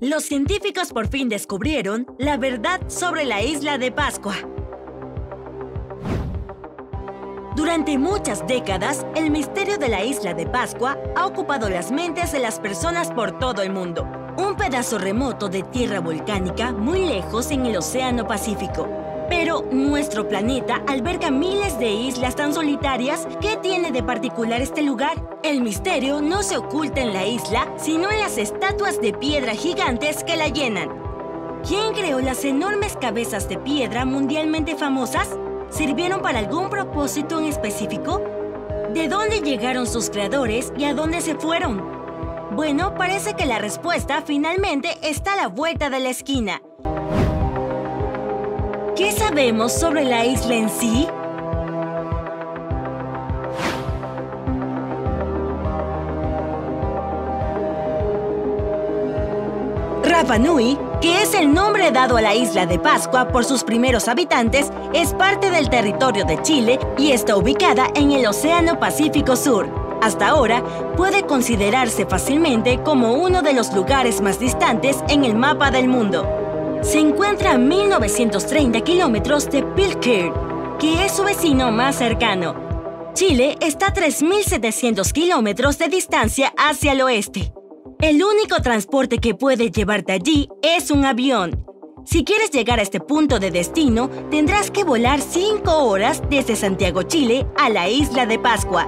Los científicos por fin descubrieron la verdad sobre la isla de Pascua. Durante muchas décadas, el misterio de la isla de Pascua ha ocupado las mentes de las personas por todo el mundo. Un pedazo remoto de tierra volcánica muy lejos en el Océano Pacífico. Pero nuestro planeta alberga miles de islas tan solitarias. ¿Qué tiene de particular este lugar? El misterio no se oculta en la isla, sino en las estatuas de piedra gigantes que la llenan. ¿Quién creó las enormes cabezas de piedra mundialmente famosas? ¿Sirvieron para algún propósito en específico? ¿De dónde llegaron sus creadores y a dónde se fueron? Bueno, parece que la respuesta finalmente está a la vuelta de la esquina. ¿Qué sabemos sobre la isla en sí? Rapa Nui, que es el nombre dado a la isla de Pascua por sus primeros habitantes, es parte del territorio de Chile y está ubicada en el Océano Pacífico Sur. Hasta ahora, puede considerarse fácilmente como uno de los lugares más distantes en el mapa del mundo se encuentra a 1930 kilómetros de Pitcairn, que es su vecino más cercano. Chile está a 3.700 kilómetros de distancia hacia el oeste. El único transporte que puede llevarte allí es un avión. Si quieres llegar a este punto de destino, tendrás que volar 5 horas desde Santiago, Chile, a la isla de Pascua.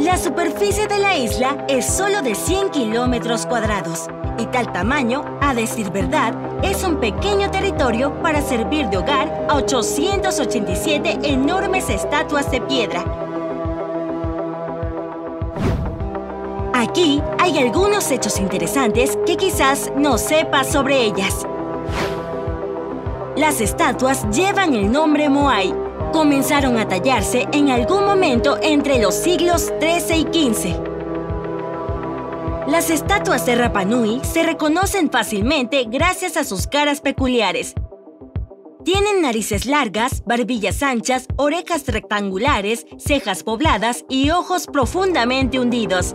La superficie de la isla es solo de 100 kilómetros cuadrados y tal tamaño, a decir verdad, es un pequeño territorio para servir de hogar a 887 enormes estatuas de piedra. Aquí hay algunos hechos interesantes que quizás no sepas sobre ellas. Las estatuas llevan el nombre Moai. Comenzaron a tallarse en algún momento entre los siglos XIII y XV las estatuas de Rapanui se reconocen fácilmente gracias a sus caras peculiares. Tienen narices largas, barbillas anchas, orejas rectangulares, cejas pobladas y ojos profundamente hundidos.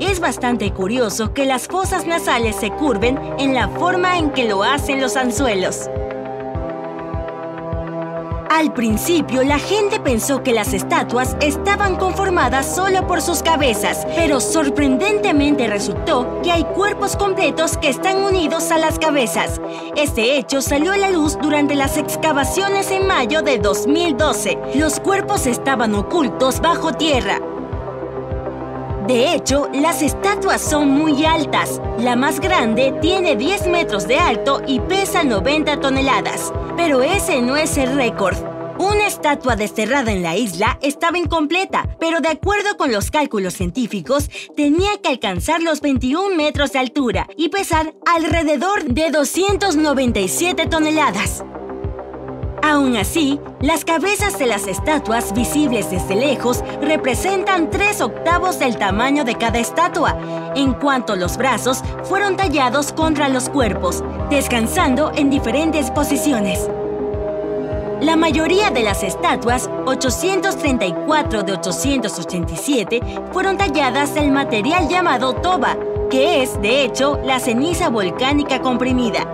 Es bastante curioso que las fosas nasales se curven en la forma en que lo hacen los anzuelos. Al principio la gente pensó que las estatuas estaban conformadas solo por sus cabezas, pero sorprendentemente resultó que hay cuerpos completos que están unidos a las cabezas. Este hecho salió a la luz durante las excavaciones en mayo de 2012. Los cuerpos estaban ocultos bajo tierra, de hecho, las estatuas son muy altas. La más grande tiene 10 metros de alto y pesa 90 toneladas. Pero ese no es el récord. Una estatua desterrada en la isla estaba incompleta, pero de acuerdo con los cálculos científicos, tenía que alcanzar los 21 metros de altura y pesar alrededor de 297 toneladas. Aún así, las cabezas de las estatuas visibles desde lejos representan tres octavos del tamaño de cada estatua, en cuanto los brazos fueron tallados contra los cuerpos, descansando en diferentes posiciones. La mayoría de las estatuas, 834 de 887, fueron talladas del material llamado toba, que es, de hecho, la ceniza volcánica comprimida.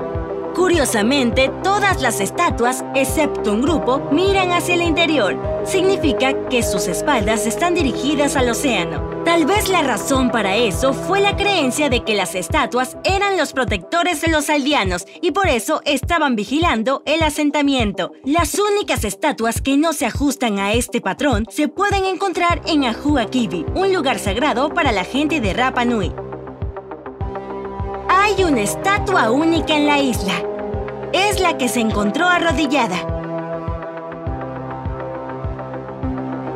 Curiosamente, todas las estatuas, excepto un grupo, miran hacia el interior. Significa que sus espaldas están dirigidas al océano. Tal vez la razón para eso fue la creencia de que las estatuas eran los protectores de los aldeanos y por eso estaban vigilando el asentamiento. Las únicas estatuas que no se ajustan a este patrón se pueden encontrar en Ahua Kivi, un lugar sagrado para la gente de Rapa Nui. Hay una estatua única en la isla. Es la que se encontró arrodillada.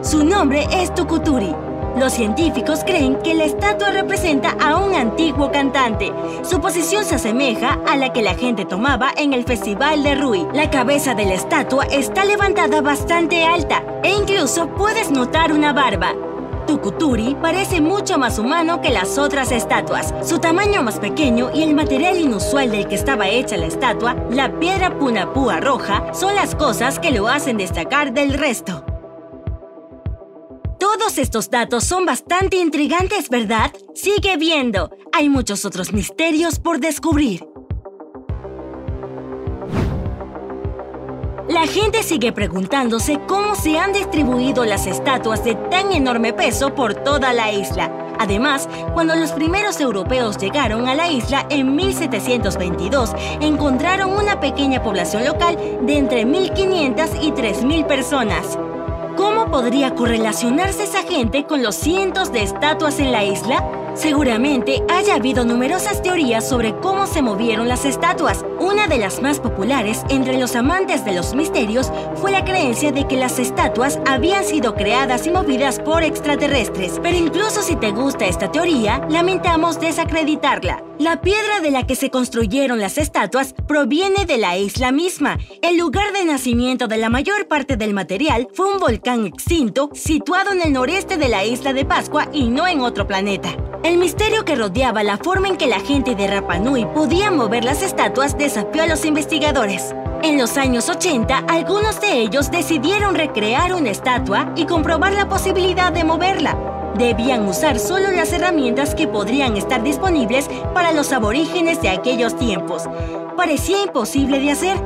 Su nombre es Tukuturi. Los científicos creen que la estatua representa a un antiguo cantante. Su posición se asemeja a la que la gente tomaba en el Festival de Rui. La cabeza de la estatua está levantada bastante alta e incluso puedes notar una barba. Tukuturi parece mucho más humano que las otras estatuas. Su tamaño más pequeño y el material inusual del que estaba hecha la estatua, la piedra punapúa roja, son las cosas que lo hacen destacar del resto. Todos estos datos son bastante intrigantes, ¿verdad? Sigue viendo. Hay muchos otros misterios por descubrir. La gente sigue preguntándose cómo se han distribuido las estatuas de tan enorme peso por toda la isla. Además, cuando los primeros europeos llegaron a la isla en 1722, encontraron una pequeña población local de entre 1.500 y 3.000 personas. ¿Cómo podría correlacionarse esa gente con los cientos de estatuas en la isla? Seguramente haya habido numerosas teorías sobre cómo se movieron las estatuas. Una de las más populares entre los amantes de los misterios fue la creencia de que las estatuas habían sido creadas y movidas por extraterrestres. Pero incluso si te gusta esta teoría, lamentamos desacreditarla. La piedra de la que se construyeron las estatuas proviene de la isla misma. El lugar de nacimiento de la mayor parte del material fue un volcán extinto situado en el noreste de la isla de Pascua y no en otro planeta. El misterio que rodeaba la forma en que la gente de Rapa Nui podía mover las estatuas desafió a los investigadores. En los años 80, algunos de ellos decidieron recrear una estatua y comprobar la posibilidad de moverla. Debían usar solo las herramientas que podrían estar disponibles para los aborígenes de aquellos tiempos. Parecía imposible de hacer,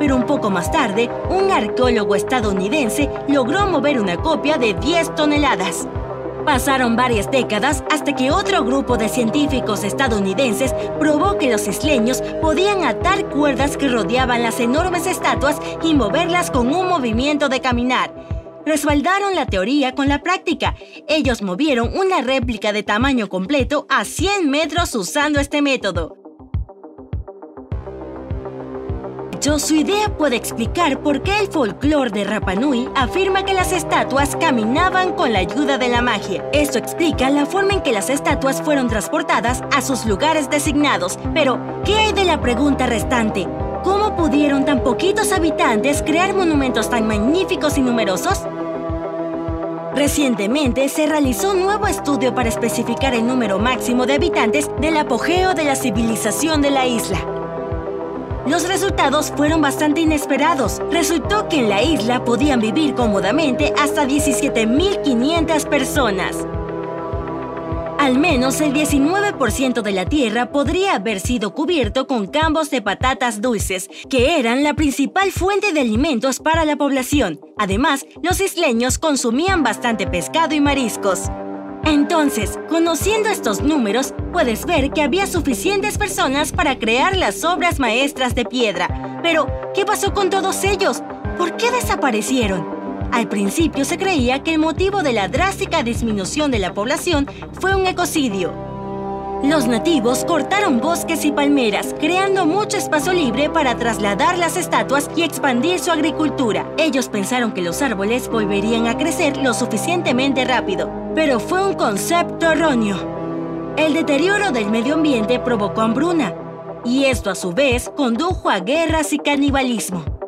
pero un poco más tarde, un arqueólogo estadounidense logró mover una copia de 10 toneladas. Pasaron varias décadas hasta que otro grupo de científicos estadounidenses probó que los isleños podían atar cuerdas que rodeaban las enormes estatuas y moverlas con un movimiento de caminar. Respaldaron la teoría con la práctica. Ellos movieron una réplica de tamaño completo a 100 metros usando este método. Su idea puede explicar por qué el folclore de Rapa Nui afirma que las estatuas caminaban con la ayuda de la magia. Esto explica la forma en que las estatuas fueron transportadas a sus lugares designados. Pero, ¿qué hay de la pregunta restante? ¿Cómo pudieron tan poquitos habitantes crear monumentos tan magníficos y numerosos? Recientemente se realizó un nuevo estudio para especificar el número máximo de habitantes del apogeo de la civilización de la isla. Los resultados fueron bastante inesperados. Resultó que en la isla podían vivir cómodamente hasta 17.500 personas. Al menos el 19% de la tierra podría haber sido cubierto con campos de patatas dulces, que eran la principal fuente de alimentos para la población. Además, los isleños consumían bastante pescado y mariscos. Entonces, conociendo estos números, puedes ver que había suficientes personas para crear las obras maestras de piedra. Pero, ¿qué pasó con todos ellos? ¿Por qué desaparecieron? Al principio se creía que el motivo de la drástica disminución de la población fue un ecocidio, los nativos cortaron bosques y palmeras, creando mucho espacio libre para trasladar las estatuas y expandir su agricultura. Ellos pensaron que los árboles volverían a crecer lo suficientemente rápido, pero fue un concepto erróneo. El deterioro del medio ambiente provocó hambruna, y esto a su vez condujo a guerras y canibalismo.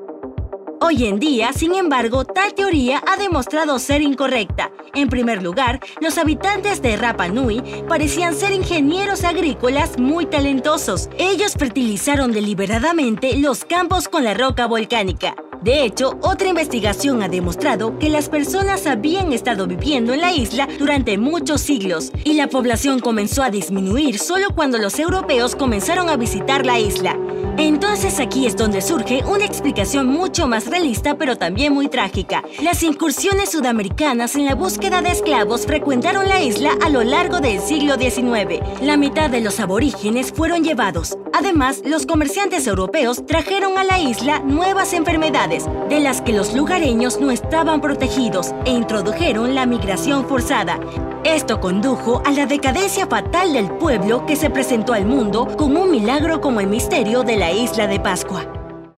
Hoy en día, sin embargo, tal teoría ha demostrado ser incorrecta. En primer lugar, los habitantes de Rapa Nui parecían ser ingenieros agrícolas muy talentosos. Ellos fertilizaron deliberadamente los campos con la roca volcánica. De hecho, otra investigación ha demostrado que las personas habían estado viviendo en la isla durante muchos siglos y la población comenzó a disminuir solo cuando los europeos comenzaron a visitar la isla. Entonces aquí es donde surge una explicación mucho más realista pero también muy trágica. Las incursiones sudamericanas en la búsqueda de esclavos frecuentaron la isla a lo largo del siglo XIX. La mitad de los aborígenes fueron llevados. Además, los comerciantes europeos trajeron a la isla nuevas enfermedades, de las que los lugareños no estaban protegidos, e introdujeron la migración forzada. Esto condujo a la decadencia fatal del pueblo que se presentó al mundo con un milagro como el misterio de la isla de Pascua.